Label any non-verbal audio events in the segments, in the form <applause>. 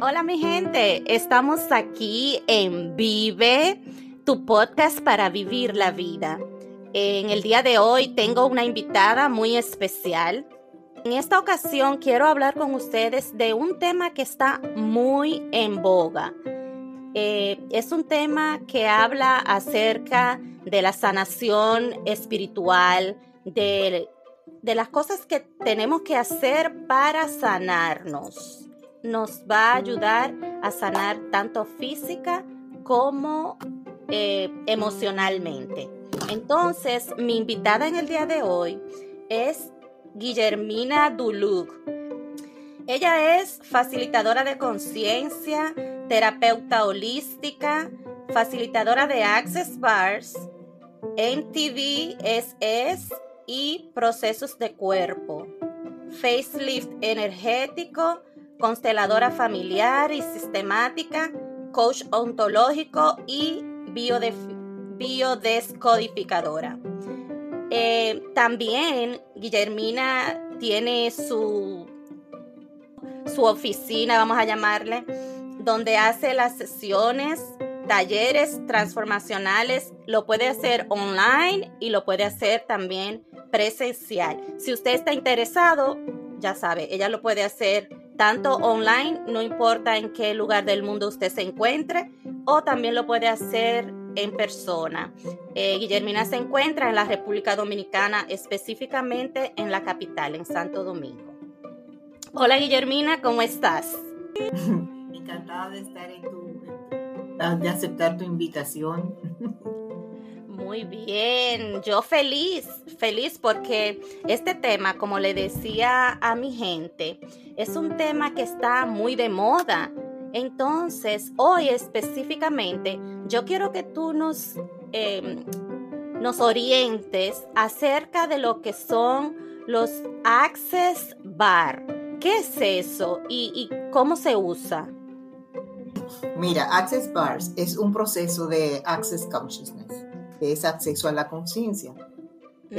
Hola mi gente, estamos aquí en Vive, tu podcast para vivir la vida. En el día de hoy tengo una invitada muy especial. En esta ocasión quiero hablar con ustedes de un tema que está muy en boga. Eh, es un tema que habla acerca de la sanación espiritual, de, de las cosas que tenemos que hacer para sanarnos. Nos va a ayudar a sanar tanto física como eh, emocionalmente. Entonces, mi invitada en el día de hoy es Guillermina Duluc. Ella es facilitadora de conciencia, terapeuta holística, facilitadora de Access Bars, MTV SS y procesos de cuerpo, facelift energético, consteladora familiar y sistemática, coach ontológico y biodescodificadora. Eh, también Guillermina tiene su, su oficina, vamos a llamarle, donde hace las sesiones, talleres transformacionales. Lo puede hacer online y lo puede hacer también presencial. Si usted está interesado, ya sabe, ella lo puede hacer tanto online, no importa en qué lugar del mundo usted se encuentre, o también lo puede hacer en persona. Eh, Guillermina se encuentra en la República Dominicana, específicamente en la capital, en Santo Domingo. Hola Guillermina, ¿cómo estás? <laughs> Encantada de estar en tu, de aceptar tu invitación. Muy bien, yo feliz, feliz porque este tema, como le decía a mi gente, es un tema que está muy de moda. Entonces, hoy específicamente, yo quiero que tú nos, em, nos orientes acerca de lo que son los Access Bar. ¿Qué es eso y, y cómo se usa? Mira, Access Bars es un proceso de Access Consciousness que es acceso a la conciencia.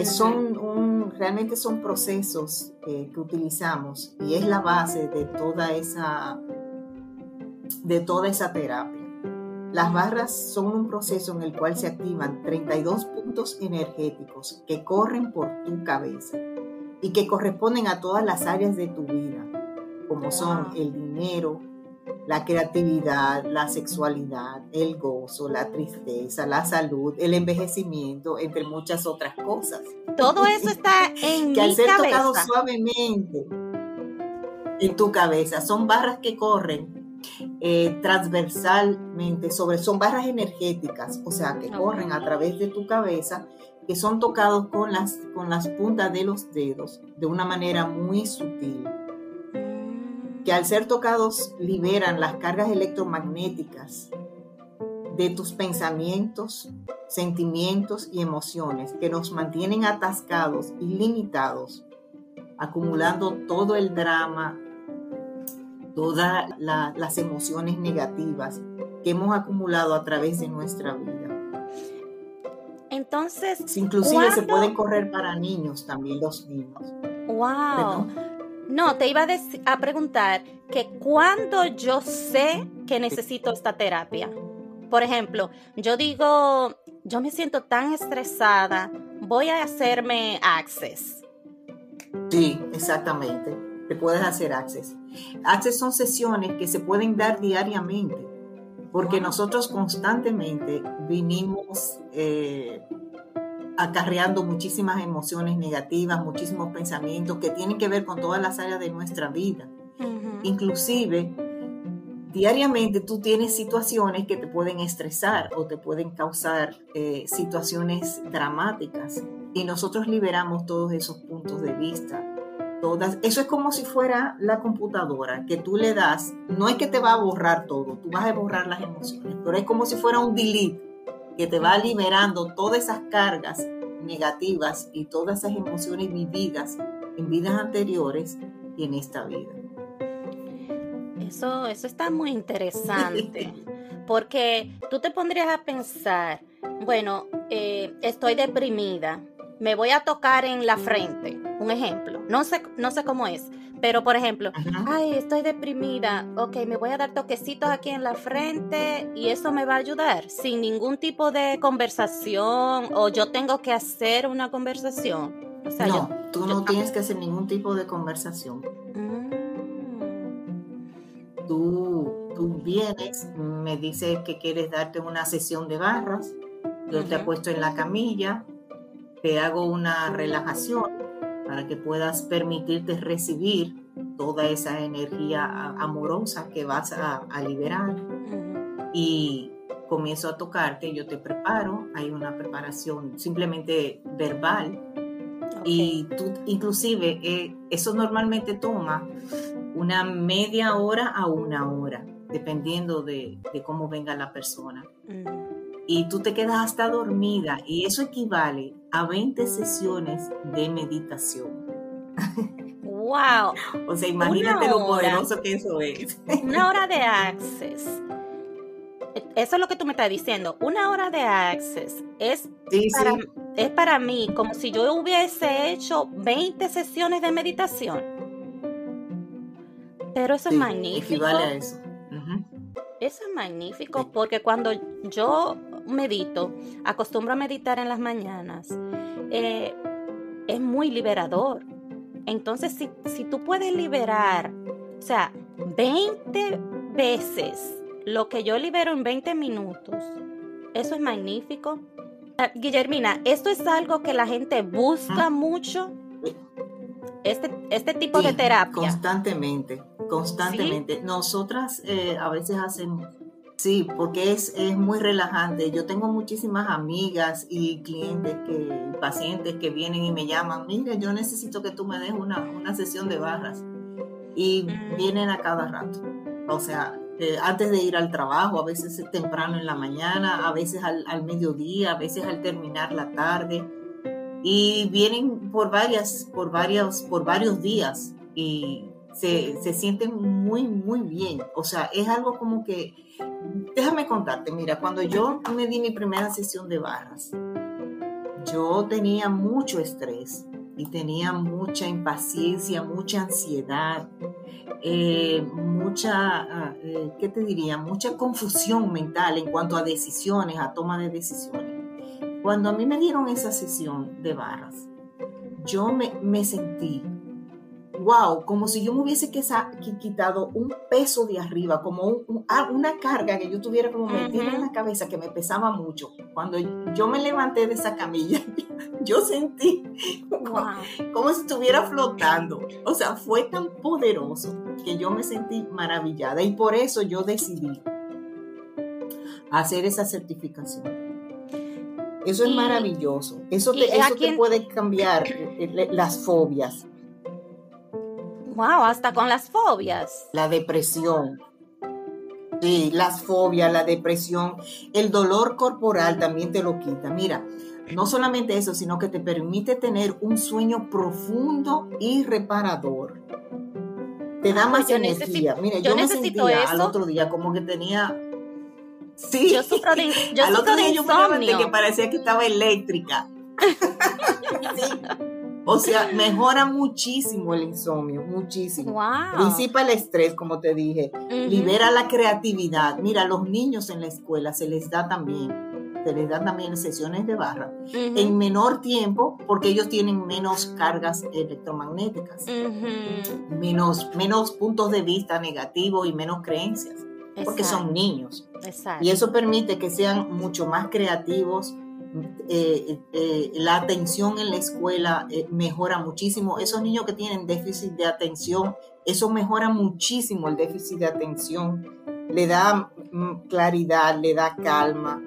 Son realmente son procesos que utilizamos y es la base de toda esa, de toda esa terapia. Las barras son un proceso en el cual se activan 32 puntos energéticos que corren por tu cabeza y que corresponden a todas las áreas de tu vida, como son el dinero, la creatividad, la sexualidad, el gozo, la tristeza, la salud, el envejecimiento, entre muchas otras cosas. Todo eso <laughs> está en que al ser tocado suavemente en tu cabeza, son barras que corren eh, transversalmente sobre, son barras energéticas, o sea, que corren a través de tu cabeza, que son tocados con las, con las puntas de los dedos de una manera muy sutil que al ser tocados liberan las cargas electromagnéticas de tus pensamientos, sentimientos y emociones que nos mantienen atascados y limitados, acumulando todo el drama, todas las emociones negativas que hemos acumulado a través de nuestra vida. Entonces, inclusive se pueden correr para niños también los niños. Wow. No, te iba a, preguntar que cuando yo sé que necesito esta terapia. Por ejemplo, yo digo, yo me siento tan estresada, voy a hacerme access. Sí, exactamente. Te puedes hacer access. Access son sesiones que se pueden dar diariamente, porque nosotros constantemente vinimos eh, acarreando muchísimas emociones negativas, muchísimos pensamientos que tienen que ver con todas las áreas de nuestra vida. Inclusive, diariamente tú tienes situaciones que te pueden estresar o te pueden causar eh, situaciones dramáticas y nosotros liberamos todos esos puntos de vista. Todas, eso es como si fuera la computadora que tú le das, no es que te va a borrar todo, tú vas a borrar las emociones, pero es como si fuera un delete que te va liberando todas esas cargas negativas y todas esas emociones vividas en vidas anteriores y en esta vida. Eso, eso está muy interesante, <laughs> porque tú te pondrías a pensar, bueno, eh, estoy deprimida, me voy a tocar en la frente, un ejemplo, no sé, no sé cómo es, Pero, por ejemplo, ay, estoy deprimida, ok, me voy a dar toquecitos aquí en la frente y eso me va a ayudar sin ningún tipo de conversación o yo tengo que hacer una conversación. no, tú no tienes que hacer ningún tipo de conversación. Mm. Tú, tú vienes, me dices que quieres darte una sesión de barras, yo te apuesto en la camilla, te hago una relajación para que puedas permitirte recibir toda esa energía amorosa que vas a, liberar. Y comienzo a tocarte, yo te preparo, hay una preparación simplemente verbal. Y tú, inclusive, eh, eso normalmente toma una media hora a una hora, dependiendo de, cómo venga la persona. Y tú te quedas hasta dormida y eso equivale a 20 sesiones de meditación. ¡Wow! o sea, imagínate lo poderoso que eso es. Una hora de access. Eso es lo que tú me estás diciendo. Una hora de access es, para, es para mí como si yo hubiese hecho 20 sesiones de meditación. Pero eso es magnífico. Equivale a eso. Eso es magnífico porque cuando yo medito, acostumbro a meditar en las mañanas, eh, es muy liberador. Entonces, si, si tú puedes liberar, o sea, 20 veces lo que yo libero en 20 minutos, eso es magnífico. Ah, Guillermina, esto es algo que la gente busca mucho. Este, este tipo de terapia. Constantemente, constantemente. Nosotras eh, a veces hacemos Sí, porque es, es, muy relajante. Yo tengo muchísimas amigas y clientes, que, pacientes que vienen y me llaman, mire, yo necesito que tú me des una, una sesión de barras. Y mm. vienen a cada rato. O sea, eh, antes de ir al trabajo, a veces temprano en la mañana, a veces al, al mediodía, a veces al terminar la tarde. Y vienen por varias, por varios, por varios días. Y se, sienten muy, muy bien. O sea, es algo como que, déjame contarte, mira, cuando yo me di mi primera sesión de barras, yo tenía mucho estrés y tenía mucha impaciencia, mucha ansiedad, eh, mucha, ah, eh, ¿qué te diría? Mucha confusión mental en cuanto a decisiones, a toma de decisiones. Cuando a mí me dieron esa sesión de barras, yo me, me sentí wow, como si yo me hubiese quitado un peso de arriba, como ah, una carga que yo tuviera como metida en la cabeza que me pesaba mucho. Cuando yo me levanté de esa camilla, <laughs> yo sentí como, si estuviera flotando. O sea, fue tan poderoso que yo me sentí maravillada y por eso yo decidí hacer esa certificación. Eso es maravilloso. Eso, te, eso te puede cambiar eh, eh, las fobias. Wow, hasta con las fobias. La depresión. Sí, las fobias, la depresión, el dolor corporal también te lo quita. Mira, no solamente eso, sino que te permite tener un sueño profundo y reparador. Te da ah, más energía. Mira, yo, me sentía al otro día como que tenía Sí. Yo sufro de, yo al otro día yo me que parecía que estaba eléctrica. <laughs> sí. O sea, <laughs> mejora muchísimo el insomnio, muchísimo. Wow. Disipa el estrés, como te dije. Libera la creatividad. Mira, a los niños en la escuela se les da también se les da también sesiones de barra en menor tiempo porque ellos tienen menos cargas electromagnéticas, menos, menos puntos de vista negativos y menos creencias, porque son niños. Exacto. Y eso permite que sean mucho más creativos, eh, eh, la atención en la escuela eh, mejora muchísimo. Esos niños que tienen déficit de atención, eso mejora muchísimo el déficit de atención. Le da mm, claridad, le da calma,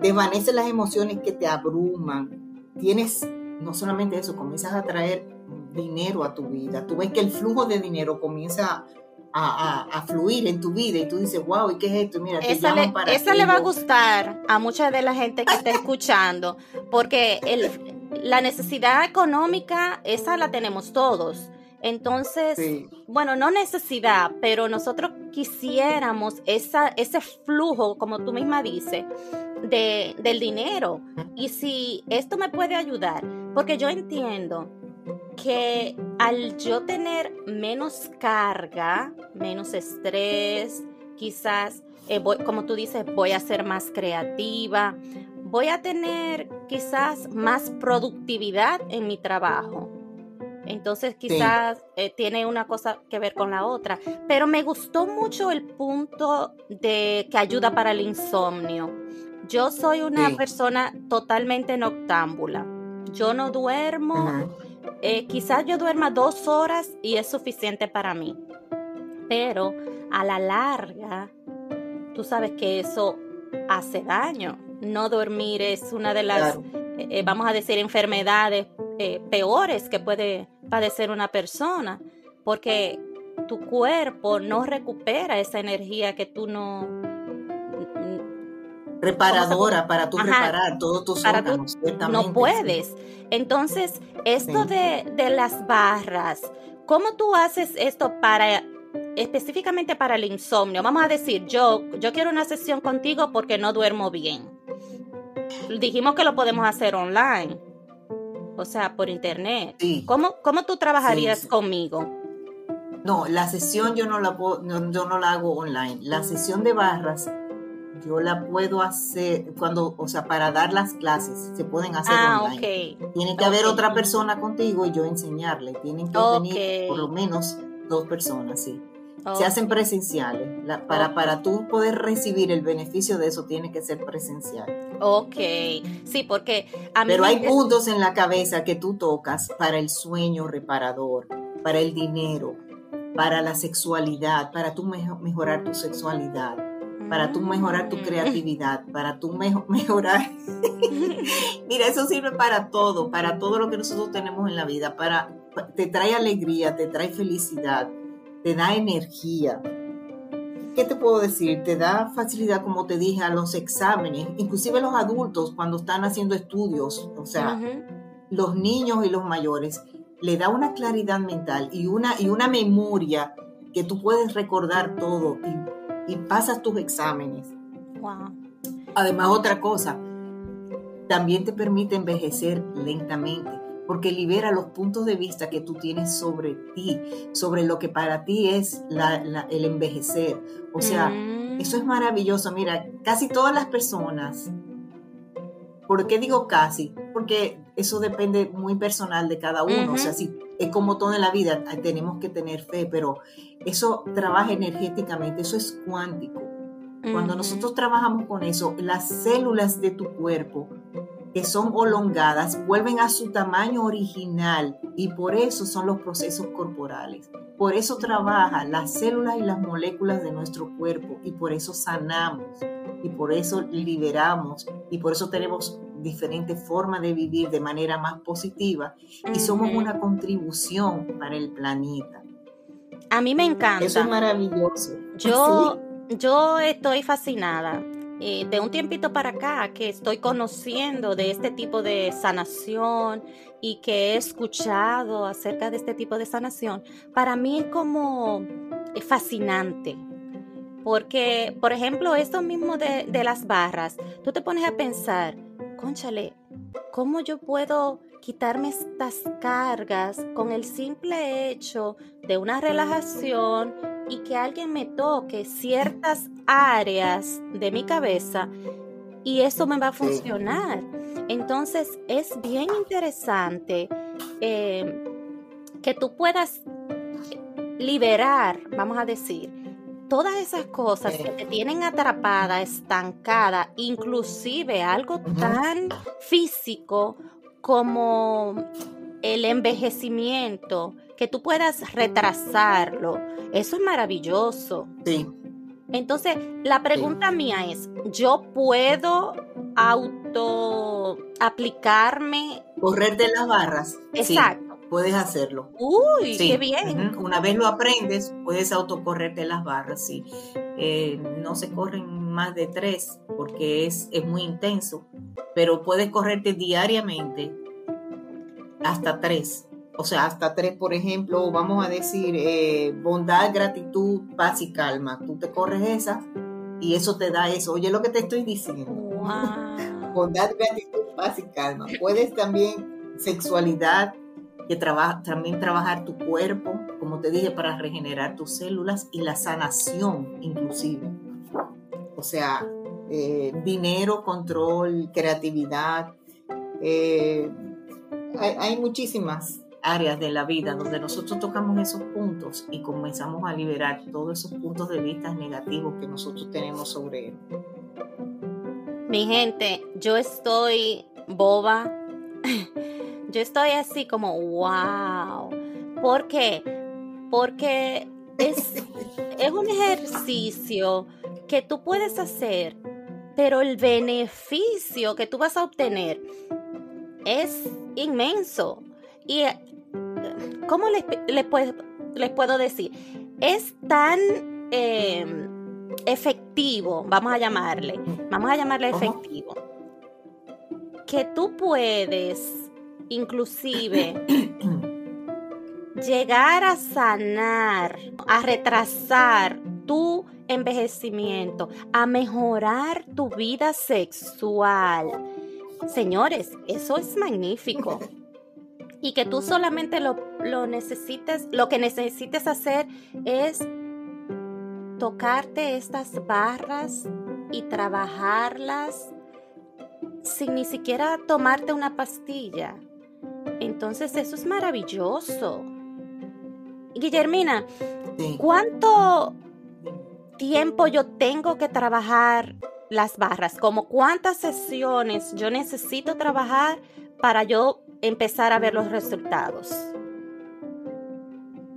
desvanece las emociones que te abruman. Tienes, no solamente eso, comienzas a traer dinero a tu vida. Tú ves que el flujo de dinero comienza a, fluir en tu vida y tú dices, wow, ¿y qué es esto? Mira, esa le, esa le va a gustar a mucha de la gente que está <laughs> escuchando, porque la necesidad económica, esa la tenemos todos. Entonces, bueno, no necesidad, pero nosotros quisiéramos esa, ese flujo, como tú misma dices, de, del dinero. Y si esto me puede ayudar, porque yo entiendo que al yo tener menos carga, menos estrés, quizás, eh, como tú dices, voy a ser más creativa, voy a tener quizás más productividad en mi trabajo. Entonces quizás eh, tiene una cosa que ver con la otra. Pero me gustó mucho el punto de que ayuda para el insomnio. Yo soy una persona totalmente noctámbula. Yo no duermo. Eh, quizás yo duerma dos horas y es suficiente para mí. Pero a la larga, tú sabes que eso hace daño. No dormir es una de las, eh, vamos a decir, enfermedades peores que puede padecer una persona, porque tu cuerpo no recupera esa energía que tú no... Reparadora para tú reparar todos tus para órganos, No puedes. Entonces, esto de, de las barras, ¿cómo tú haces esto para específicamente para el insomnio? Vamos a decir, yo, yo quiero una sesión contigo porque no duermo bien. Dijimos que lo podemos hacer online o sea, por internet. ¿Cómo, ¿Cómo, tú trabajarías conmigo? No, la sesión yo no la puedo, yo no la hago online. La sesión de barras yo la puedo hacer cuando, o sea, para dar las clases se pueden hacer ah, online. Tiene que haber otra persona contigo y yo enseñarle. Tienen que venir por lo menos dos personas, sí. Se hacen presenciales. para, para tú poder recibir el beneficio de eso, tiene que ser presencial. Ok, sí, porque a mí Pero hay puntos en la cabeza que tú tocas para el sueño reparador, para el dinero, para la sexualidad, para tú mejorar tu sexualidad, para tú mejorar tu mm. creatividad, para tú <laughs> mejorar... <laughs> Mira, eso sirve para todo, para todo lo que nosotros tenemos en la vida, para te trae alegría, te trae felicidad, te da energía. ¿Qué te puedo decir? Te da facilidad, como te dije, a los exámenes, inclusive los adultos cuando están haciendo estudios, o sea, los niños y los mayores, le da una claridad mental y una, y una memoria que tú puedes recordar todo y, y pasas tus exámenes. Además, otra cosa, también te permite envejecer lentamente porque libera los puntos de vista que tú tienes sobre ti, sobre lo que para ti es el envejecer. O sea, mm. eso es maravilloso. Mira, casi todas las personas, ¿por qué digo casi? Porque eso depende muy personal de cada uno. O sea, si es como todo en la vida, tenemos que tener fe, pero eso trabaja energéticamente, eso es cuántico. Cuando nosotros trabajamos con eso, las células de tu cuerpo que son olongadas vuelven a su tamaño original y por eso son los procesos corporales. Por eso trabajan las células y las moléculas de nuestro cuerpo y por eso sanamos y por eso liberamos y por eso tenemos diferentes formas de vivir de manera más positiva y somos una contribución para el planeta. A mí me encanta. Eso es maravilloso. Yo, yo estoy fascinada eh, de un tiempito para acá que estoy conociendo de este tipo de sanación y que he escuchado acerca de este tipo de sanación, para mí es como fascinante. Porque, por ejemplo, esto mismo de, de las barras, tú te pones a pensar, conchale, ¿cómo yo puedo quitarme estas cargas con el simple hecho de una relajación y que alguien me toque ciertas áreas de mi cabeza y eso me va a funcionar. Entonces es bien interesante eh, que tú puedas liberar, vamos a decir, todas esas cosas que te tienen atrapada, estancada, inclusive algo tan físico como el envejecimiento, que tú puedas retrasarlo. Eso es maravilloso. Sí. Entonces, la pregunta mía es, ¿yo puedo auto aplicarme? Correr de las barras. Exacto. Puedes hacerlo. Uy, qué bien. Una vez lo aprendes, puedes autocorrerte las barras, sí. Eh, no se corren más de tres porque es, es muy intenso, pero puedes correrte diariamente hasta tres. O sea, hasta tres, por ejemplo, vamos a decir eh, bondad, gratitud, paz y calma. Tú te corres esa y eso te da eso. Oye, lo que te estoy diciendo. bondad, gratitud, paz y calma. Puedes también sexualidad, que también trabajar tu cuerpo, como te dije, para regenerar tus células y la sanación inclusive. O sea, eh, dinero, control, creatividad. Eh, hay, muchísimas áreas de la vida donde nosotros tocamos esos puntos y comenzamos a liberar todos esos puntos de vista negativos que nosotros tenemos sobre él. Mi gente, yo estoy boba. <laughs> Yo estoy así como, wow. ¿Por qué? Porque es, <laughs> es un ejercicio que tú puedes hacer, pero el beneficio que tú vas a obtener es inmenso. Y, eh, ¿cómo les, les, puedo, decir? Es tan em, efectivo, vamos a llamarle, vamos a llamarle efectivo, que tú puedes inclusive llegar a sanar, a retrasar tu envejecimiento, a mejorar tu vida sexual. Señores, eso es magnífico. Y que tú solamente lo, lo necesites, lo que necesites hacer es tocarte estas barras y trabajarlas sin ni siquiera tomarte una pastilla. Entonces eso es maravilloso. Guillermina, ¿cuánto tiempo yo tengo que trabajar las barras? ¿Como cuántas sesiones yo necesito trabajar para yo empezar a ver los resultados?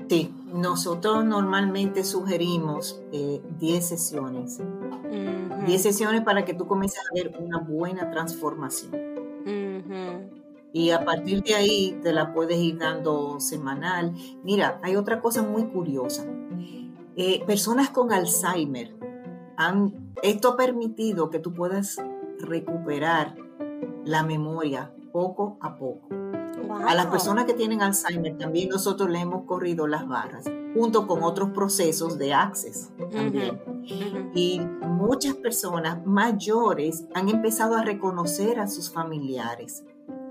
Sí, nosotros normalmente sugerimos 10 eh, sesiones. 10 sesiones para que tú comiences a ver una buena transformación. Y a partir de ahí te la puedes ir dando semanal. Mira, hay otra cosa muy curiosa. Eh, personas con Alzheimer, han, esto ha permitido que tú puedas recuperar la memoria poco a poco. A las personas que tienen Alzheimer también nosotros le hemos corrido las barras, junto con otros procesos de access también. Y muchas personas mayores han empezado a reconocer a sus familiares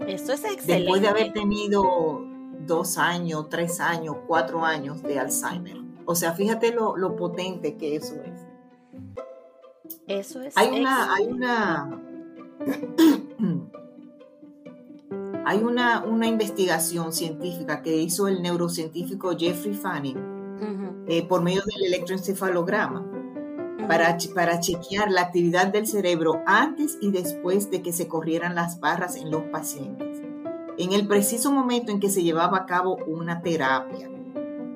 eso es excelente. Después de haber tenido dos años, tres años, cuatro años de Alzheimer. O sea, fíjate lo, potente que eso es. Eso es. Hay una, hay una, <clears throat> hay una, una, investigación científica que hizo el neurocientífico Jeffrey Fanning eh, por medio del electroencefalograma para, para chequear la actividad del cerebro antes y después de que se corrieran las barras en los pacientes, en el preciso momento en que se llevaba a cabo una terapia.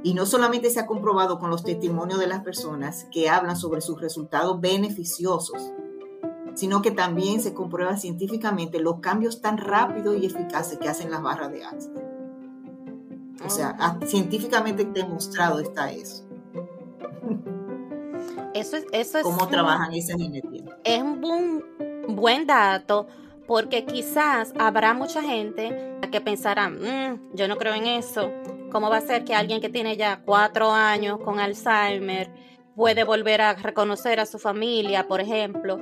Y no solamente se ha comprobado con los testimonios de las personas que hablan sobre sus resultados beneficiosos, sino que también se comprueba científicamente los cambios tan rápidos y eficaces que hacen las barras de Access. O sea, científicamente demostrado está eso. Eso es, eso es cómo trabajan esas genéticas. Es un buen dato porque quizás habrá mucha gente que pensará, mm, yo no creo en eso. ¿Cómo va a ser que alguien que tiene ya cuatro años con Alzheimer puede volver a reconocer a su familia, por ejemplo?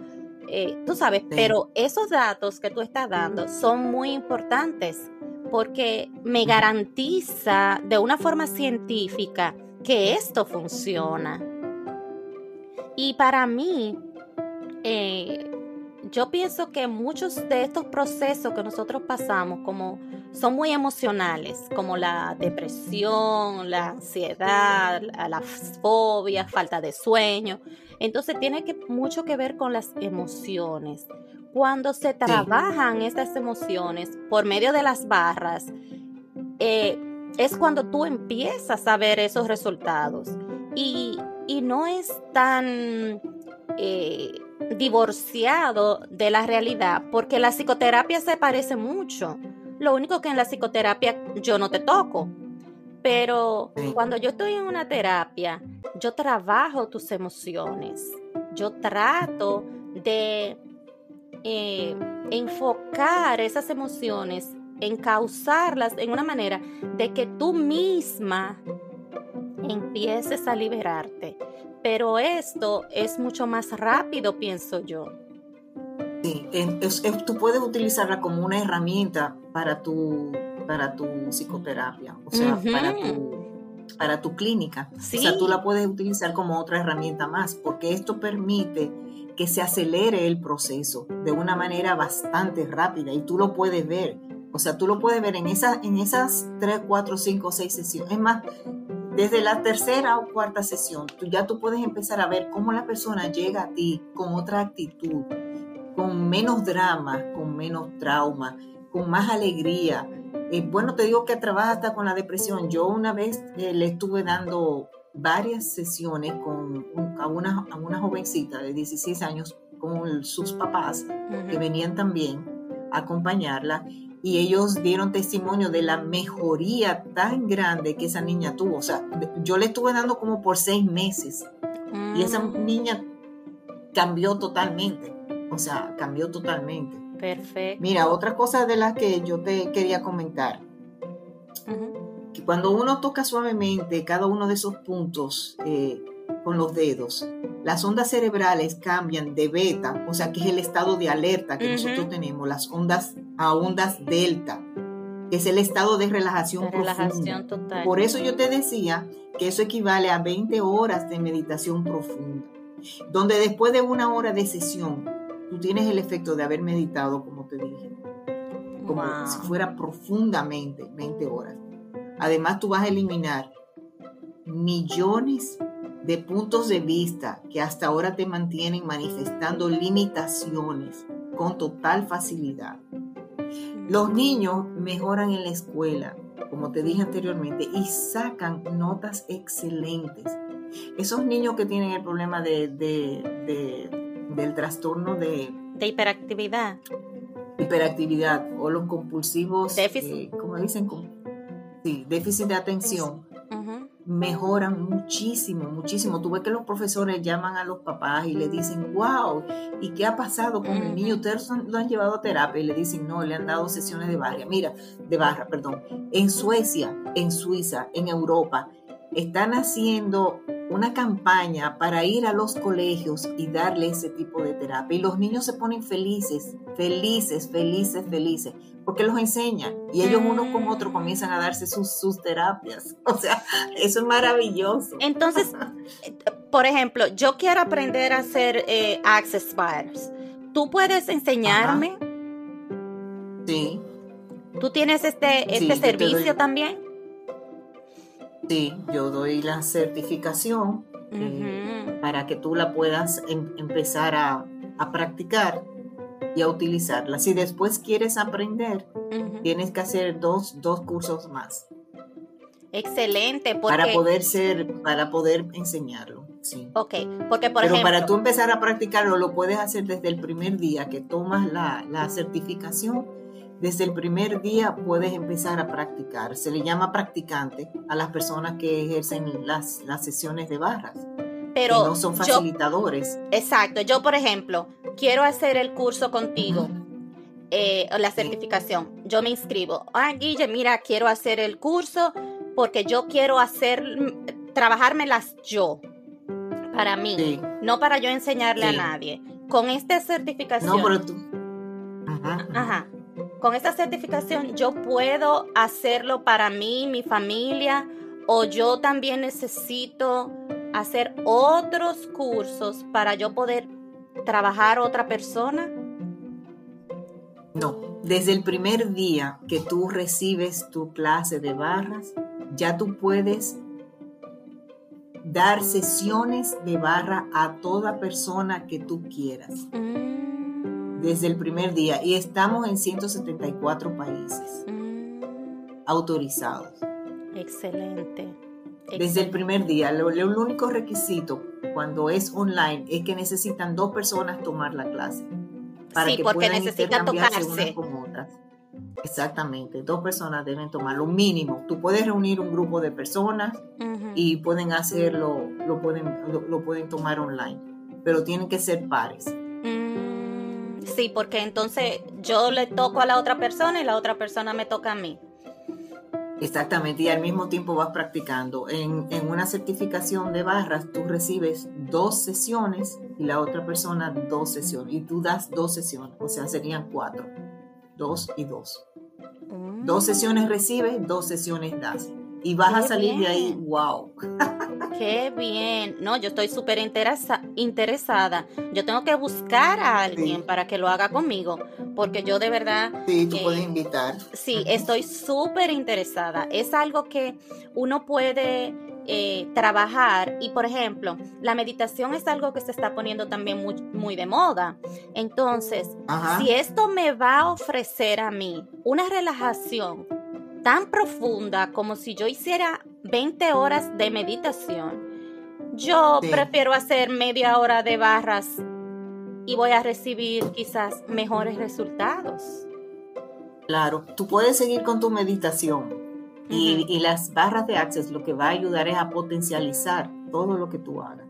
Eh, tú sabes, pero esos datos que tú estás dando son muy importantes porque me garantiza de una forma científica que esto funciona. Y para mí, eh, yo pienso que muchos de estos procesos que nosotros pasamos como son muy emocionales, como la depresión, la ansiedad, la, fobia, falta de sueño. Entonces tiene que, mucho que ver con las emociones. Cuando se trabajan estas emociones por medio de las barras, eh, es cuando tú empiezas a ver esos resultados. Y, y no es tan eh, divorciado de la realidad, porque la psicoterapia se parece mucho. Lo único que en la psicoterapia yo no te toco, pero cuando yo estoy en una terapia, yo trabajo tus emociones. Yo trato de eh, enfocar esas emociones, encauzarlas en una manera de que tú misma empieces a liberarte. Pero esto es mucho más rápido, pienso yo. Sí, tú puedes utilizarla como una herramienta para tu, para tu psicoterapia, o sea, para tu para tu clínica. O sea, tú la puedes utilizar como otra herramienta más, porque esto permite que se acelere el proceso de una manera bastante rápida y tú lo puedes ver. O sea, tú lo puedes ver en, esa, en esas 3, 4, 5, 6 sesiones. Es más, desde la tercera o cuarta sesión, tú, ya tú puedes empezar a ver cómo la persona llega a ti con otra actitud, con menos drama, con menos trauma, con más alegría. Eh, bueno, te digo que trabaja hasta con la depresión. Yo una vez eh, le estuve dando varias sesiones con a, una, a una jovencita de 16 años con sus papás que venían también a acompañarla y ellos dieron testimonio de la mejoría tan grande que esa niña tuvo. O sea, yo le estuve dando como por seis meses y esa mm. niña cambió totalmente. O sea, cambió totalmente. Perfecto. Mira, otra cosa de las que yo te quería comentar que cuando uno toca suavemente cada uno de esos puntos eh, con los dedos, las ondas cerebrales cambian de beta, o sea que es el estado de alerta que nosotros tenemos, las ondas a ondas delta, que es el estado de relajación, relajación Total. Por eso yo te decía que eso equivale a 20 horas de meditación profunda, donde después de una hora de sesión, tú tienes el efecto de haber meditado, como te dije, como si fuera profundamente 20 horas. Además, tú vas a eliminar millones de puntos de vista que hasta ahora te mantienen manifestando limitaciones con total facilidad. Los niños mejoran en la escuela, como te dije anteriormente, y sacan notas excelentes. Esos niños que tienen el problema de, del trastorno de, de hiperactividad. Hiperactividad o los compulsivos, déficit. Eh, como dicen, sí, déficit de atención, mejoran muchísimo, muchísimo. Tú ves que los profesores llaman a los papás y le dicen, wow, ¿y qué ha pasado con el niño? Ustedes lo han llevado a terapia y le dicen, no, le han dado sesiones de barra. Mira, de barra, perdón. En Suecia, en Suiza, en Europa, están haciendo una campaña para ir a los colegios y darle ese tipo de terapia. Y los niños se ponen felices, felices, felices, felices, porque los enseñan y ellos uno con otro comienzan a darse sus, sus terapias. <laughs> O sea, eso es maravilloso. Entonces, por ejemplo, yo quiero aprender a hacer eh, Access Bars. ¿Tú puedes enseñarme? Sí. ¿Tú tienes este, este servicio también? Sí, yo doy la certificación eh, para que tú la puedas em, empezar a, practicar y a utilizarla. Si después quieres aprender, tienes que hacer dos, dos cursos más. Excelente. Para poder ser, para poder enseñarlo. Sí. Ok, porque por Pero para tú empezar a practicarlo, lo puedes hacer desde el primer día que tomas la, la certificación desde el primer día puedes empezar a practicar. Se le llama practicante a las personas que ejercen las, las sesiones de barras. Pero no son facilitadores. exacto. Yo, por ejemplo, quiero hacer el curso contigo. Eh, la certificación. Yo me inscribo. Ah, Guille, mira, quiero hacer el curso porque yo quiero hacer, trabajármelas yo, para mí, no para yo enseñarle a nadie. Con esta certificación. No, pero tú. Ajá con esta certificación yo puedo hacerlo para mí, mi familia, o yo también necesito hacer otros cursos para yo poder trabajar otra persona? No, desde el primer día que tú recibes tu clase de barras, ya tú puedes dar sesiones de barra a toda persona que tú quieras. Mm desde el primer día y estamos en 174 países mm. autorizados. Excelente. Desde el primer día, lo, el único requisito cuando es online es que necesitan dos personas tomar la clase para sí, que porque puedan necesitan tocarse unas con otras. Exactamente, dos personas deben tomar lo mínimo. Tú puedes reunir un grupo de personas y pueden hacerlo, lo pueden, lo, pueden tomar online, pero tienen que ser pares. Sí, porque entonces yo le toco a la otra persona y la otra persona me toca a mí. Exactamente, y al mismo tiempo vas practicando. En, una certificación de barras tú recibes dos sesiones y la otra persona dos sesiones. Y tú das dos sesiones, o sea, serían cuatro. Dos y dos. Dos sesiones recibes, dos sesiones das. Y vas a salir de ahí, wow. Qué bien. No, yo estoy súper interesada. Yo tengo que buscar a alguien para que lo haga conmigo, porque yo de verdad... Sí, tú puedes invitar. Sí, estoy súper interesada. Es algo que uno puede eh, trabajar y, por ejemplo, la meditación es algo que se está poniendo también muy, muy de moda. Entonces, si esto me va a ofrecer a mí una relajación tan profunda como si yo hiciera 20 horas de meditación, yo prefiero hacer media hora de barras y voy a recibir quizás mejores resultados. Claro, tú puedes seguir con tu meditación y, y, las barras de Access lo que va a ayudar es a potencializar todo lo que tú hagas.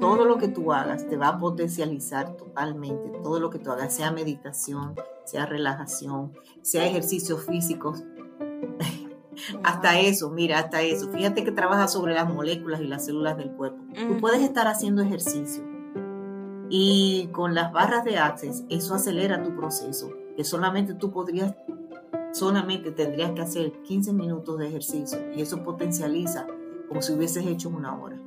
Todo lo que tú hagas te va a potencializar totalmente, todo lo que tú hagas, sea meditación, sea relajación, sea ejercicios físicos, <laughs> hasta eso, mira, hasta eso. Fíjate que trabaja sobre las moléculas y las células del cuerpo. Tú puedes estar haciendo ejercicio y con las barras de Access eso acelera tu proceso, que solamente tú podrías, solamente tendrías que hacer 15 minutos de ejercicio y eso potencializa como si hubieses hecho una hora.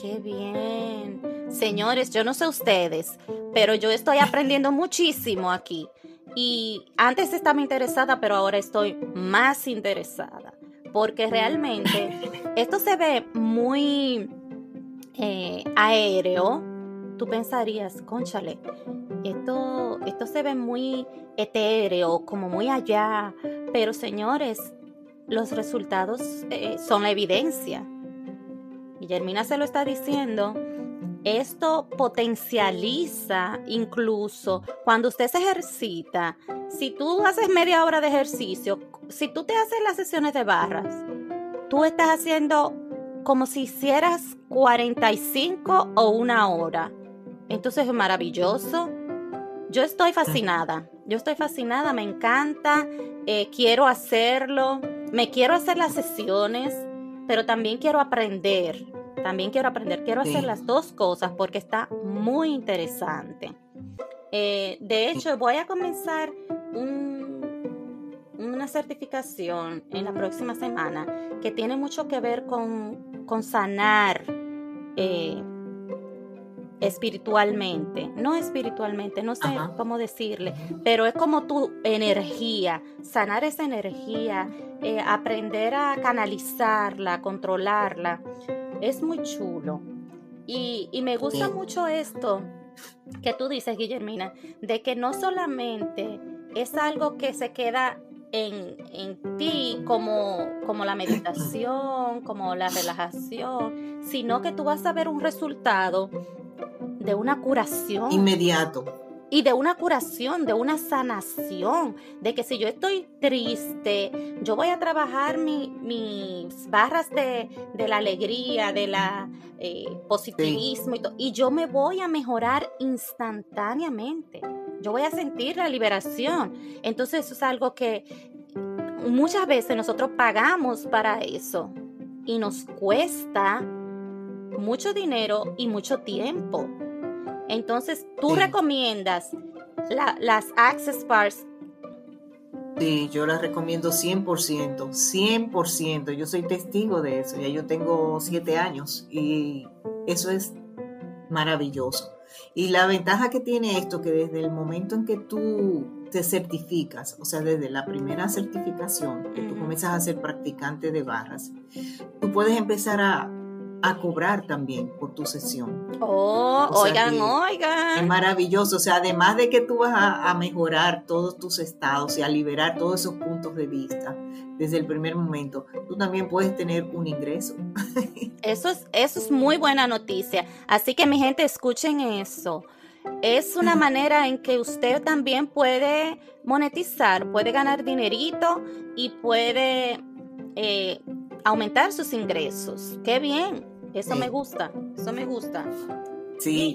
Qué bien. Señores, yo no sé ustedes, pero yo estoy aprendiendo muchísimo aquí. Y antes estaba interesada, pero ahora estoy más interesada. Porque realmente <laughs> esto se ve muy eh, aéreo. Tú pensarías, conchale, esto, esto se ve muy etéreo, como muy allá. Pero señores, los resultados eh, son la evidencia. Guillermina se lo está diciendo esto potencializa incluso cuando usted se ejercita. Si tú haces media hora de ejercicio, si tú te haces las sesiones de barras, tú estás haciendo como si hicieras 45 o una hora. Entonces es maravilloso. Yo estoy fascinada. Yo estoy fascinada, me encanta. Eh, quiero hacerlo. Me quiero hacer las sesiones, pero también quiero aprender también quiero aprender, quiero hacer las dos cosas porque está muy interesante. Eh, de hecho, voy a comenzar una certificación en la próxima semana que tiene mucho que ver con, con sanar eh, espiritualmente, no espiritualmente, no sé cómo decirle, pero es como tu energía, sanar esa energía, eh, aprender a canalizarla, controlarla. Es muy chulo. Y, me gusta mucho esto que tú dices, Guillermina, de que no solamente es algo que se queda en, en, ti como, como la meditación, <clears throat> como la relajación, sino que tú vas a ver un resultado de una curación. Inmediato y de una curación, de una sanación, de que si yo estoy triste, yo voy a trabajar mis barras de, la alegría, de la eh, positivismo y, y yo me voy a mejorar instantáneamente. Yo voy a sentir la liberación. Entonces eso es algo que muchas veces nosotros pagamos para eso y nos cuesta mucho dinero y mucho tiempo. Entonces, ¿tú recomiendas las Access Bars? Sí, yo las recomiendo 100%, 100%. Yo soy testigo de eso. Ya yo tengo siete años y eso es maravilloso. Y la ventaja que tiene esto, que desde el momento en que tú te certificas, o sea, desde la primera certificación, que tú comienzas a ser practicante de barras, tú puedes empezar a a cobrar también por tu sesión. Oh, oigan, oigan. Es maravilloso. O sea, además de que tú vas a, mejorar todos tus estados y a liberar todos esos puntos de vista desde el primer momento, tú también puedes tener un ingreso. <laughs> Eso es, eso es muy buena noticia. Así que mi gente, escuchen eso. Es una manera en que usted también puede monetizar, puede ganar dinerito y puede eh, aumentar sus ingresos. Qué bien, eso me gusta, eso me gusta. Sí.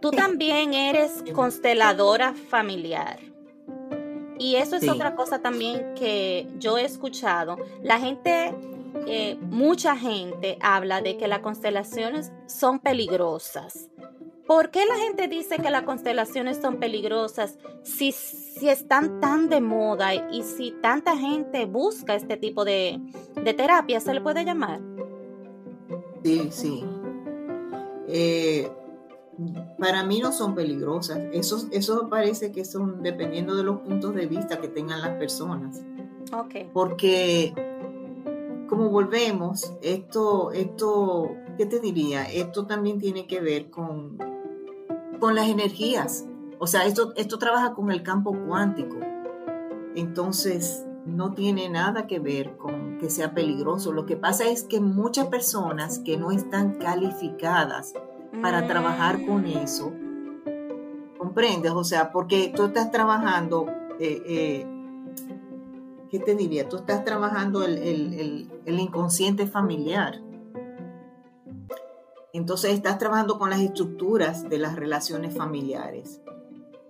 tú también eres consteladora familiar. Y eso es otra cosa también que yo he escuchado. La gente, eh, mucha gente habla de que las constelaciones son peligrosas. ¿Por qué la gente dice que las constelaciones son peligrosas si, si están tan de moda y si tanta gente busca este tipo de, de terapia, se le puede llamar? Sí, sí. Eh, para mí no son peligrosas. Eso, eso parece que son dependiendo de los puntos de vista que tengan las personas. Ok. Porque, como volvemos, esto, esto, ¿qué te diría? Esto también tiene que ver con, con las energías. O sea, esto, esto trabaja con el campo cuántico. Entonces, no tiene nada que ver con que sea peligroso. Lo que pasa es que muchas personas que no están calificadas para trabajar con mm. eso, ¿comprendes? O sea, porque tú estás trabajando, eh, eh, ¿qué te diría? Tú estás trabajando el, el inconsciente familiar. Entonces estás trabajando con las estructuras de las relaciones familiares.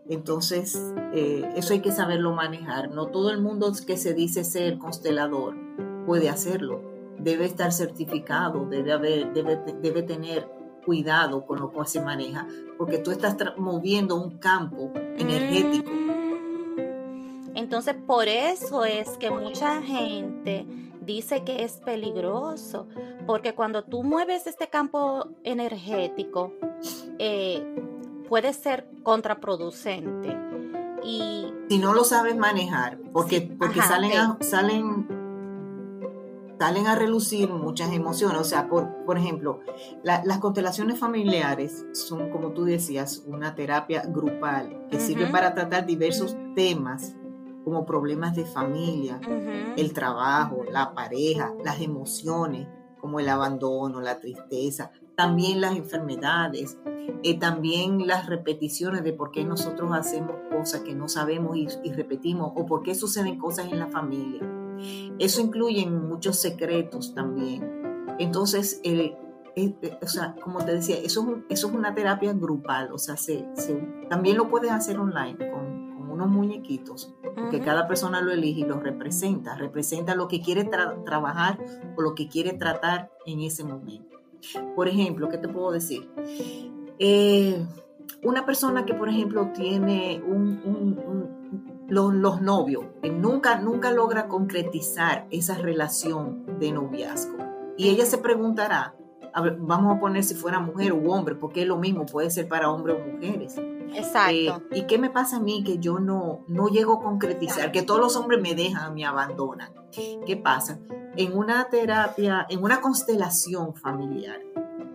Entonces, eh, eso hay que saberlo manejar. No todo el mundo que se dice ser constelador puede hacerlo. Debe estar certificado, debe, haber, debe, debe tener cuidado con lo que se maneja, porque tú estás moviendo un campo energético. Entonces, por eso es que mucha gente dice que es peligroso, porque cuando tú mueves este campo energético, eh, puede ser contraproducente. Y, si no lo sabes manejar, porque, porque salen, a, salen, salen a relucir muchas emociones. O sea, por, por ejemplo, las constelaciones familiares son, como tú decías, una terapia grupal que sirve para tratar diversos temas como problemas de familia, el trabajo, la pareja, las emociones, como el abandono, la tristeza, también las enfermedades, eh, también las repeticiones de por qué nosotros hacemos cosas que no sabemos y, repetimos, o por qué suceden cosas en la familia. Eso incluye muchos secretos también. Entonces, eh, o sea, como te decía, eso es, eso es una terapia grupal, o sea, se, también lo puedes hacer online con unos muñequitos, que cada persona lo elige y lo representa, representa lo que quiere trabajar o lo que quiere tratar en ese momento. Por ejemplo, ¿qué te puedo decir? Eh, una persona que, por ejemplo, tiene un, los, novios, que nunca, nunca logra concretizar esa relación de noviazgo. Y ella se preguntará, vamos a poner si fuera mujer o hombre, porque es lo mismo, puede ser para hombres o mujeres. Exacto. Eh, ¿Y qué me pasa a mí que yo no, no llego a concretizar? Que todos los hombres me dejan, me abandonan. ¿Qué pasa? En una terapia, en una constelación familiar,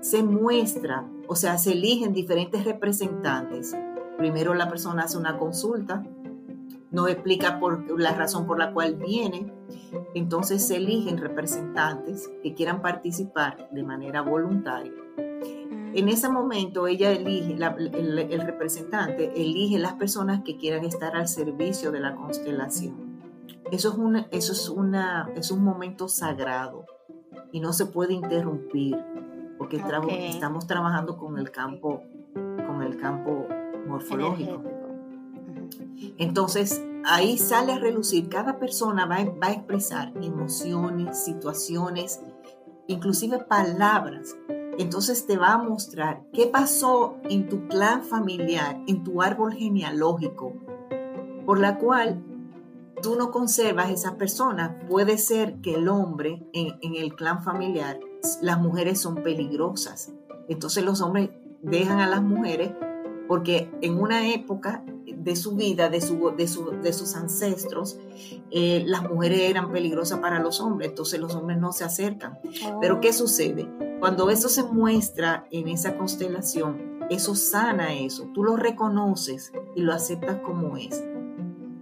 se muestra, o sea, se eligen diferentes representantes. Primero la persona hace una consulta, nos explica por la razón por la cual viene, entonces se eligen representantes que quieran participar de manera voluntaria en ese momento ella elige, el, representante elige las personas que quieran estar al servicio de la constelación. Eso es, una, eso es, una, es un momento sagrado y no se puede interrumpir porque estamos trabajando con el campo, con el campo morfológico. Entonces, ahí sale a relucir, cada persona va, va a expresar emociones, situaciones, inclusive palabras entonces te va a mostrar qué pasó en tu clan familiar, en tu árbol genealógico, por la cual tú no conservas esa persona. Puede ser que el hombre en, el clan familiar, las mujeres son peligrosas. Entonces los hombres dejan a las mujeres porque en una época de su vida, de, de, sus ancestros, eh, las mujeres eran peligrosas para los hombres, entonces los hombres no se acercan. Pero ¿qué sucede? Cuando eso se muestra en esa constelación, eso sana eso, tú lo reconoces y lo aceptas como es.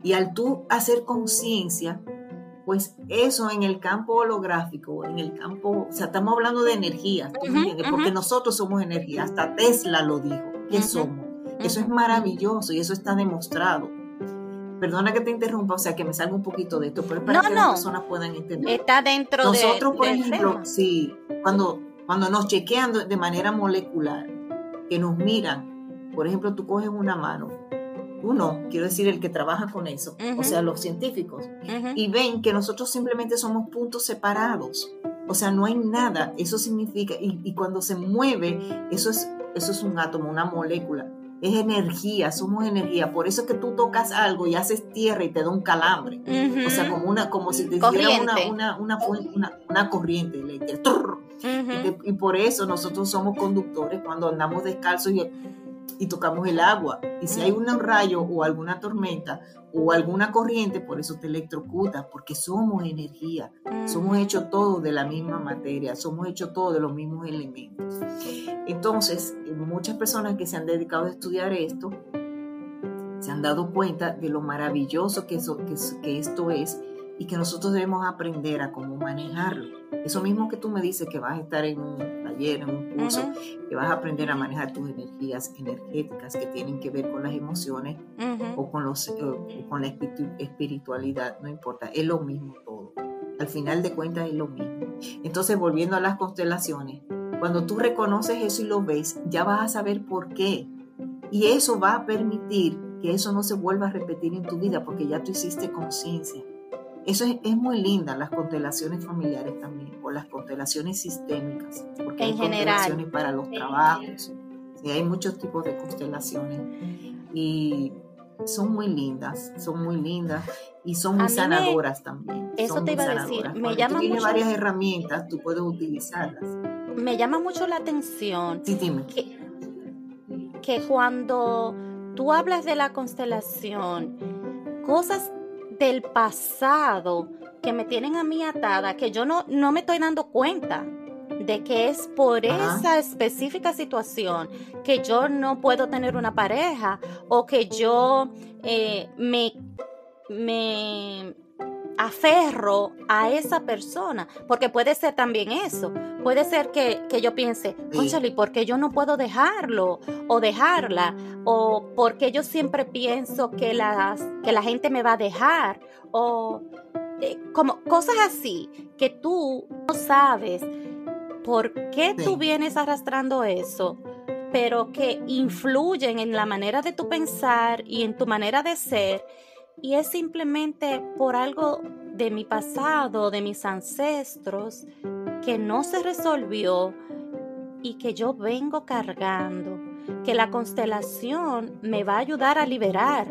Y al tú hacer conciencia, pues eso en el campo holográfico, en el campo, o sea, estamos hablando de energía, porque nosotros somos energía, hasta Tesla lo dijo, que somos. Eso es maravilloso y eso está demostrado. Perdona que te interrumpa, o sea, que me salga un poquito de esto, pero para que las personas puedan entender. Está dentro Nosotros, de Nosotros, por ejemplo, sí, cuando cuando nos chequean de manera molecular, que nos miran, por ejemplo, tú coges una mano, uno, quiero decir el que trabaja con eso, o sea, los científicos, y ven que nosotros simplemente somos puntos separados. O sea, no hay nada, eso significa, y, cuando se mueve, eso es eso es un átomo, una molécula. Es energía, somos energía. Por eso es que tú tocas algo y haces tierra y te da un calambre. O sea, como, una, como si te hiciera una, una, una, una, corriente eléctrica. y, por eso nosotros somos conductores cuando andamos descalzos y y tocamos el agua. Y si hay un rayo o alguna tormenta o alguna corriente, por eso te electrocuta, porque somos energía, somos hechos todos de la misma materia, somos hechos todos de los mismos elementos. Entonces, muchas personas que se han dedicado a estudiar esto, se han dado cuenta de lo maravilloso que, eso, que, que esto es y que nosotros debemos aprender a cómo manejarlo. Eso mismo que tú me dices que vas a estar en un taller, en un curso, que vas a aprender a manejar tus energías energéticas que tienen que ver con las emociones o, con los, eh, con la espiritualidad, no importa, es lo mismo todo. Al final de cuentas es lo mismo. Entonces, volviendo a las constelaciones, cuando tú reconoces eso y lo ves, ya vas a saber por qué. Y eso va a permitir que eso no se vuelva a repetir en tu vida porque ya tú hiciste conciencia. Eso es, muy linda, las constelaciones familiares también, o las constelaciones sistémicas, porque hay constelaciones para los trabajos, sí, hay muchos tipos de constelaciones y son muy lindas, son muy lindas y son muy sanadoras también. Eso te iba a decir, me llama tú varias herramientas, tú puedes utilizarlas. Me llama mucho la atención sí, dime. Que, que cuando tú hablas de la constelación, cosas del pasado que me tienen a mí atada, que yo no, no me estoy dando cuenta de que es por esa específica situación que yo no puedo tener una pareja o que yo eh, me, me aferro a esa persona, porque puede ser también eso, puede ser que, yo piense, conchale, ¿por qué yo no puedo dejarlo o dejarla? O porque yo siempre pienso que, las, que la gente me va a dejar, o eh, como cosas así, que tú no sabes por qué tú vienes arrastrando eso, pero que influyen en la manera de tu pensar y en tu manera de ser y es simplemente por algo de mi pasado, de mis ancestros, que no se resolvió y que yo vengo cargando, que la constelación me va a ayudar a liberar.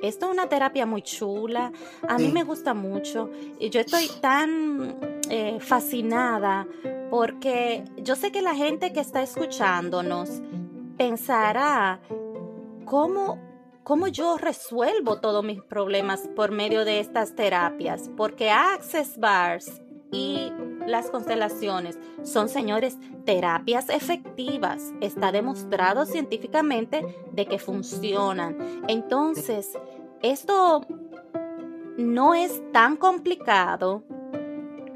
Esto es una terapia muy chula, a mí me gusta mucho y yo estoy tan eh, fascinada porque yo sé que la gente que está escuchándonos pensará cómo cómo yo resuelvo todos mis problemas por medio de estas terapias, porque Access Bars y las constelaciones son, señores, terapias efectivas. Está demostrado científicamente de que funcionan. Entonces, esto no es tan complicado,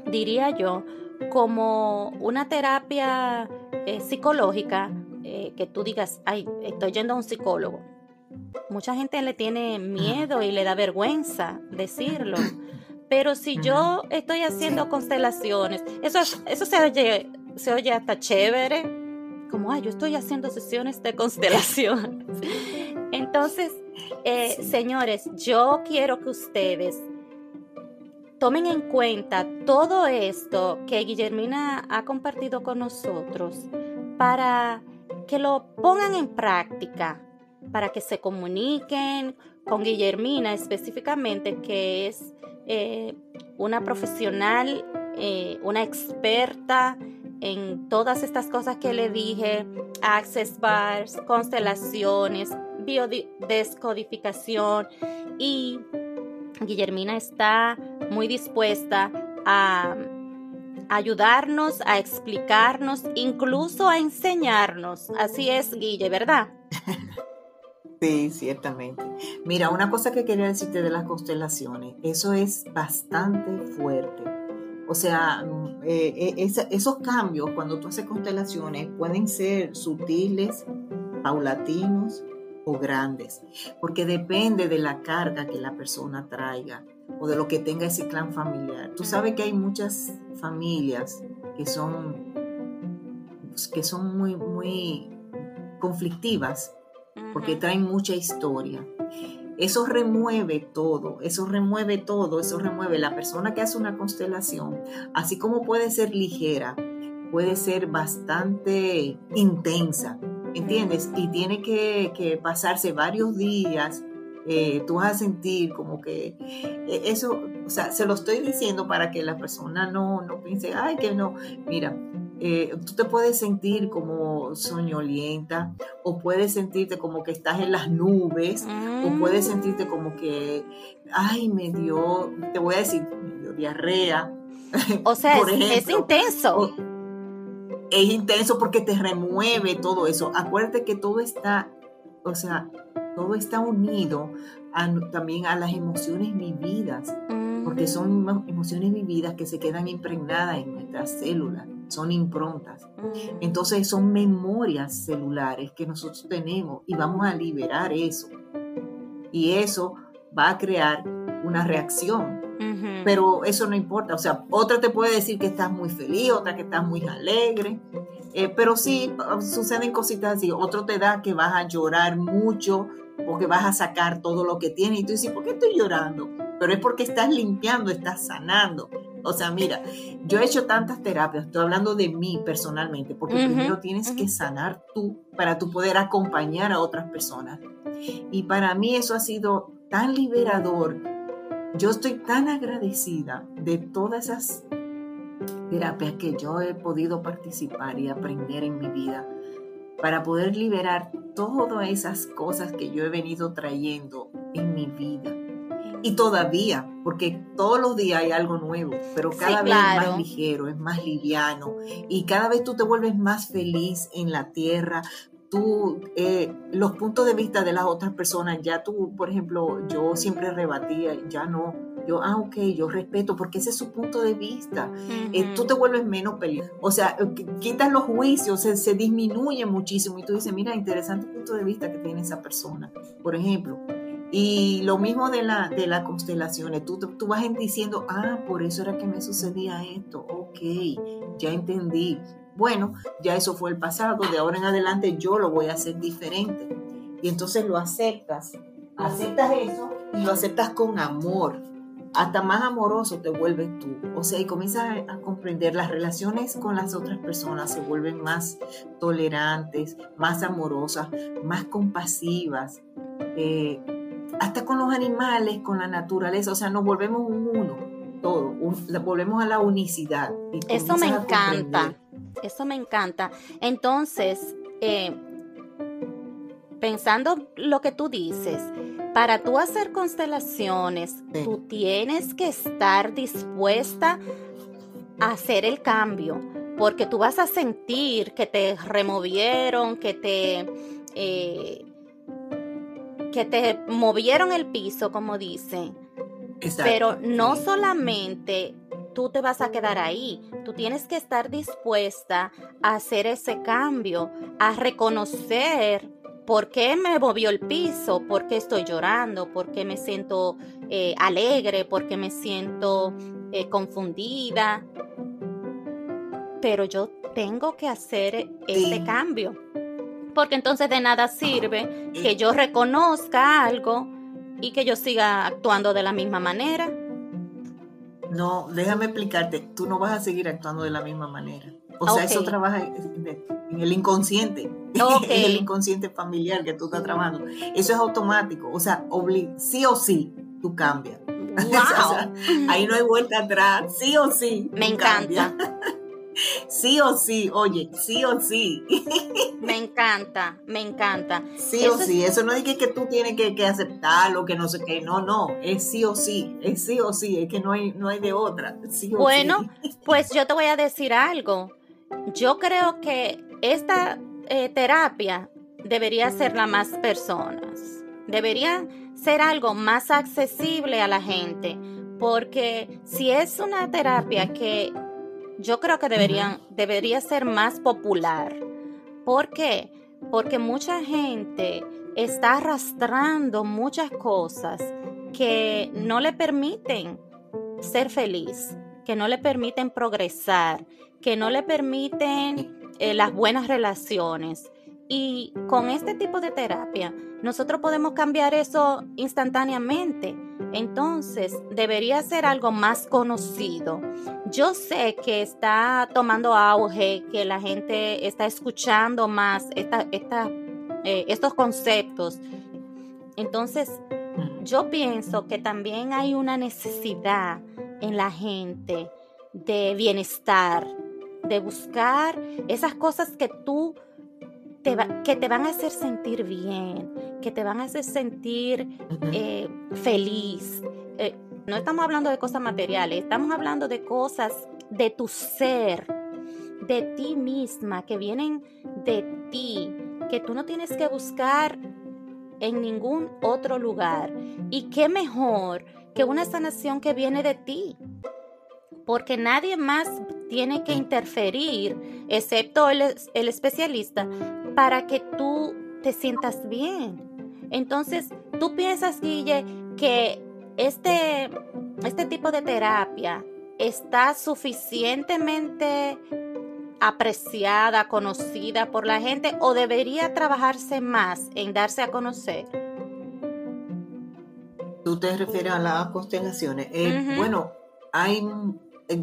diría yo, como una terapia eh, psicológica eh, que tú digas, ay, estoy yendo a un psicólogo mucha gente le tiene miedo y le da vergüenza decirlo. <laughs> Pero si yo estoy haciendo constelaciones, eso, eso se, oye, se oye hasta chévere, como, ay, yo estoy haciendo sesiones de constelación. <laughs> Entonces, eh, señores, yo quiero que ustedes tomen en cuenta todo esto que Guillermina ha compartido con nosotros para que lo pongan en práctica para que se comuniquen con Guillermina específicamente, que es eh, una profesional, eh, una experta en todas estas cosas que le dije, access bars, constelaciones, biodescodificación y Guillermina está muy dispuesta a ayudarnos, a explicarnos, incluso a enseñarnos. Así es, Guille, ¿verdad? <laughs> Sí, ciertamente. Mira, una cosa que quería decirte de las constelaciones, eso es bastante fuerte. O sea, mm, eh, eh, esos cambios cuando tú haces constelaciones pueden ser sutiles, paulatinos o grandes, porque depende de la carga que la persona traiga o de lo que tenga ese clan familiar. Tú sabes que hay muchas familias que son, que son muy, muy conflictivas porque traen mucha historia. Eso remueve todo, eso remueve todo, eso remueve la persona que hace una constelación, así como puede ser ligera, puede ser bastante intensa, ¿entiendes? Y tiene que, pasarse varios días. Eh, tú vas a sentir como que eh, eso, o sea, se lo estoy diciendo para que la persona no, no piense, ay, que no, mira, eh, tú te puedes sentir como soñolienta o puedes sentirte como que estás en las nubes o puedes sentirte como que, ay, me dio, te voy a decir, me dio diarrea. O sea, es, intenso. es intenso porque te remueve todo eso. Acuérdate que todo está, o sea, todo está unido también a las emociones vividas, porque son emociones vividas que se quedan impregnadas en nuestras células son improntas. Mm. Entonces son memorias celulares que nosotros tenemos y vamos a liberar eso. Y eso va a crear una reacción. Pero eso no importa. O sea, otra te puede decir que estás muy feliz, otra que estás muy alegre. Eh, pero sí, suceden cositas así. Otro te da que vas a llorar mucho porque vas a sacar todo lo que tienes. Y tú dices, ¿por qué estoy llorando? Pero es porque estás limpiando, estás sanando. O sea, mira, yo he hecho tantas terapias, estoy hablando de mí personalmente, porque primero tienes que sanar tú para tú poder acompañar a otras personas. Y para mí eso ha sido tan liberador. Yo estoy tan agradecida de todas esas terapias que yo he podido participar y aprender en mi vida para poder liberar todas esas cosas que yo he venido trayendo en mi vida y todavía, porque todos los días hay algo nuevo, pero cada vez es más ligero, es más liviano y cada vez tú te vuelves más feliz en la tierra. Tú, eh, los puntos de vista de las otras personas, ya tú, por ejemplo, yo siempre rebatía, ya no, yo, ah, ok, yo respeto, porque ese es su punto de vista. Eh, tú te vuelves menos peligroso. O sea, eh, quitas los juicios, se, se, disminuye muchísimo y tú dices, mira, interesante punto de vista que tiene esa persona. Por ejemplo, y lo mismo de, la, de las constelaciones, tú, tú vas diciendo, ah, por eso era que me sucedía esto, ok, ya entendí. Bueno, ya eso fue el pasado, de ahora en adelante yo lo voy a hacer diferente. Y entonces lo aceptas, aceptas eso y lo aceptas con amor. Hasta más amoroso te vuelves tú. O sea, y comienzas a, comprender las relaciones con las otras personas, se vuelven más tolerantes, más amorosas, más compasivas. Eh, hasta con los animales, con la naturaleza, o sea, nos volvemos un uno, todo, volvemos a la unicidad. Eso me encanta, eso me encanta. Entonces, eh, pensando lo que tú dices, para tú hacer constelaciones, tú tienes que estar dispuesta a hacer el cambio, porque tú vas a sentir que te removieron, que te... Eh, que te movieron el piso, como dicen. Pero no solamente tú te vas a quedar ahí, tú tienes que estar dispuesta a hacer ese cambio, a reconocer por qué me movió el piso, por qué estoy llorando, por qué me siento eh, alegre, por qué me siento eh, confundida. Pero yo tengo que hacer ese cambio porque entonces de nada sirve que yo reconozca algo y que yo siga actuando de la misma manera. No, déjame explicarte, tú no vas a seguir actuando de la misma manera. O sea, eso trabaja en el inconsciente, <laughs> en el inconsciente familiar que tú estás trabajando. Eso es automático, o sea, sí o sí tú cambias. <laughs> ahí no hay vuelta atrás, sí o sí. Me encanta. <laughs> Sí o sí, oye, sí o sí. <laughs> Me encanta, me encanta. Sí o sí, eso no es que, que tú tienes que, que, aceptarlo, que no sé qué, no, no, es sí o sí, es sí o sí, es que no hay, no hay de otra. bueno, <laughs> pues yo te voy a decir algo. Yo creo que esta eh, terapia debería ser la más personas, debería ser algo más accesible a la gente, porque si es una terapia que yo creo que deberían, debería ser más popular. ¿Por qué? Porque mucha gente está arrastrando muchas cosas que no le permiten ser feliz, que no le permiten progresar, que no le permiten eh, las buenas relaciones. Y con este tipo de terapia, nosotros podemos cambiar eso instantáneamente. Entonces, debería ser algo más conocido. Yo sé que está tomando auge, que la gente está escuchando más esta, eh, estos conceptos. Entonces, yo pienso que también hay una necesidad en la gente de bienestar, de buscar esas cosas que tú te que te van a hacer sentir bien, que te van a hacer sentir eh, feliz. Eh, no estamos hablando de cosas materiales, estamos hablando de cosas de tu ser, de ti misma, que vienen de ti, que tú no tienes que buscar en ningún otro lugar. Y qué mejor que una sanación que viene de ti. Porque nadie más tiene que interferir, excepto el, el especialista, para que tú te sientas bien. Entonces, tú piensas, Guille, que este, este tipo de terapia está suficientemente apreciada, conocida por la gente o debería trabajarse más en darse a conocer? Tú te refieres a las constelaciones. Eh, bueno, hay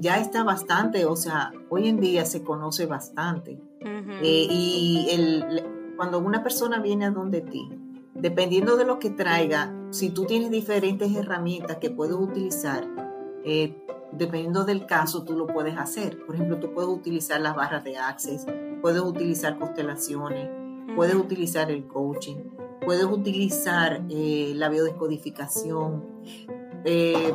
ya está bastante, o sea, hoy en día se conoce bastante. Eh, y el, cuando una persona viene a donde ti, dependiendo de lo que traiga, si tú tienes diferentes herramientas que puedes utilizar, eh, dependiendo del caso, tú lo puedes hacer. Por ejemplo, tú puedes utilizar las barras de Access, puedes utilizar constelaciones, puedes utilizar el coaching, puedes utilizar eh, la biodescodificación. Eh,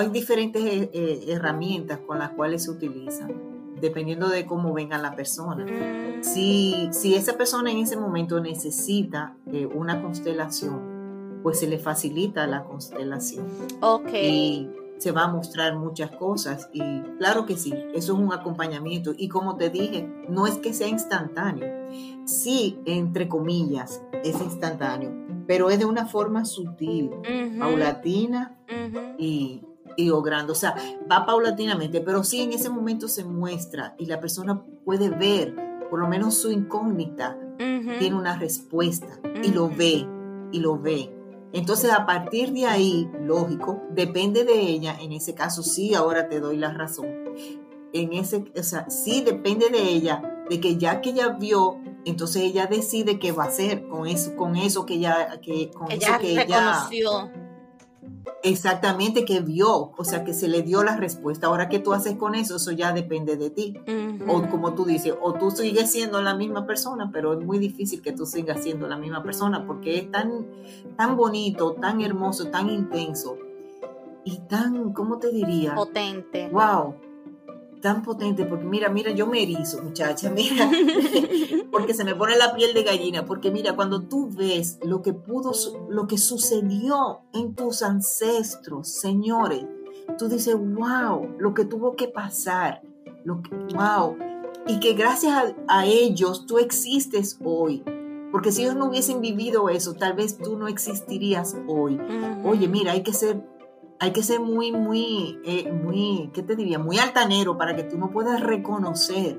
hay diferentes eh, herramientas con las cuales se utilizan, dependiendo de cómo venga la persona. Si, si esa persona en ese momento necesita una constelación, pues se le facilita la constelación. Ok. Se va a mostrar muchas cosas y claro que sí, eso es un acompañamiento. Y como te dije, no es que sea instantáneo, sí, entre comillas, es instantáneo, pero es de una forma sutil, paulatina y, y o sea, va paulatinamente, pero sí en ese momento se muestra y la persona puede ver, por lo menos su incógnita tiene una respuesta y lo ve y lo ve entonces, a partir de ahí, lógico, depende de ella, en ese caso sí, ahora te doy la razón. En ese, o sea, sí depende de ella, de que ya que ella vio, entonces ella decide qué va a hacer con eso, con eso que ella, que, con eso que reconoció. ella Exactamente, que vio, o sea, que se le dio la respuesta. Ahora, ¿qué tú haces con eso? Eso ya depende de ti. O como tú dices, o tú sigues siendo la misma persona, pero es muy difícil que tú sigas siendo la misma persona porque es tan, tan bonito, tan hermoso, tan intenso y tan, ¿cómo te diría? Potente. Wow tan potente, porque mira, mira, yo me erizo, muchacha, mira, <laughs> porque se me pone la piel de gallina, porque mira, cuando tú ves lo que pudo, lo que sucedió en tus ancestros, señores, tú dices, wow, lo que tuvo que pasar, lo que, wow, y que gracias a, ellos tú existes hoy. Porque si ellos no hubiesen vivido eso, tal vez tú no existirías hoy. Oye, mira, hay que ser hay que ser muy, muy, eh, muy, ¿qué te diría? Muy altanero para que tú no puedas reconocer.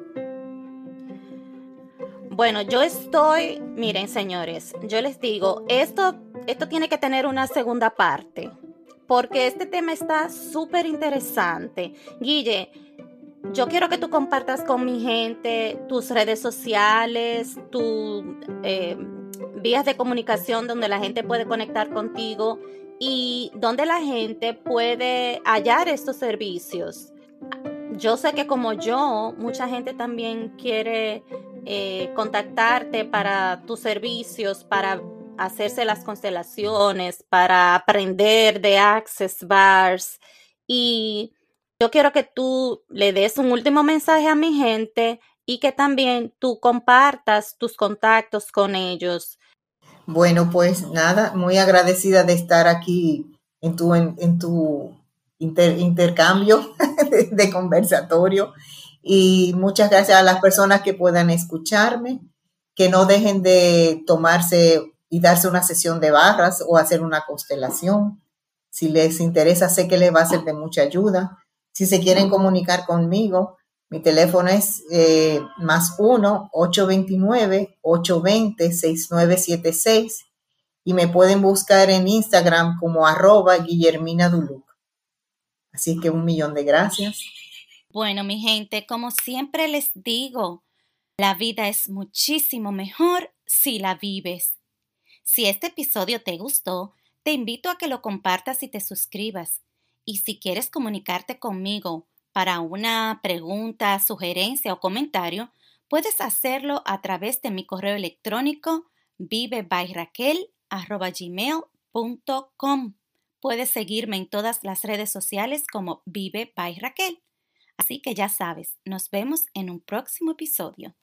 Bueno, yo estoy, miren señores, yo les digo, esto, esto tiene que tener una segunda parte, porque este tema está súper interesante. Guille, yo quiero que tú compartas con mi gente tus redes sociales, tus eh, vías de comunicación donde la gente puede conectar contigo y dónde la gente puede hallar estos servicios. Yo sé que como yo, mucha gente también quiere eh, contactarte para tus servicios, para hacerse las constelaciones, para aprender de Access Bars. Y yo quiero que tú le des un último mensaje a mi gente y que también tú compartas tus contactos con ellos bueno, pues nada, muy agradecida de estar aquí en tu, en, tu intercambio <laughs> de, conversatorio y muchas gracias a las personas que puedan escucharme, que no dejen de tomarse y darse una sesión de barras o hacer una constelación. Si les interesa, sé que les va a ser de mucha ayuda. Si se quieren comunicar conmigo, Mi teléfono es eh, más 1-829-820-6976 y me pueden buscar en Instagram como arroba Guillermina Duluc. Así que un millón de gracias. Bueno, mi gente, como siempre les digo, la vida es muchísimo mejor si la vives. Si este episodio te gustó, te invito a que lo compartas y te suscribas. Y si quieres comunicarte conmigo para una pregunta, sugerencia o comentario, puedes hacerlo a través de mi correo electrónico vivebyraquel.com. Puedes seguirme en todas las redes sociales como Vive. Así que ya sabes, nos vemos en un próximo episodio.